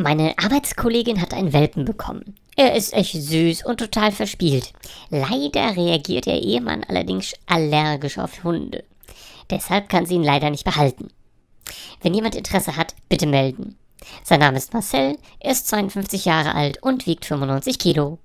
Meine Arbeitskollegin hat einen Welpen bekommen. Er ist echt süß und total verspielt. Leider reagiert der Ehemann allerdings allergisch auf Hunde. Deshalb kann sie ihn leider nicht behalten. Wenn jemand Interesse hat, bitte melden. Sein Name ist Marcel, er ist 52 Jahre alt und wiegt 95 Kilo.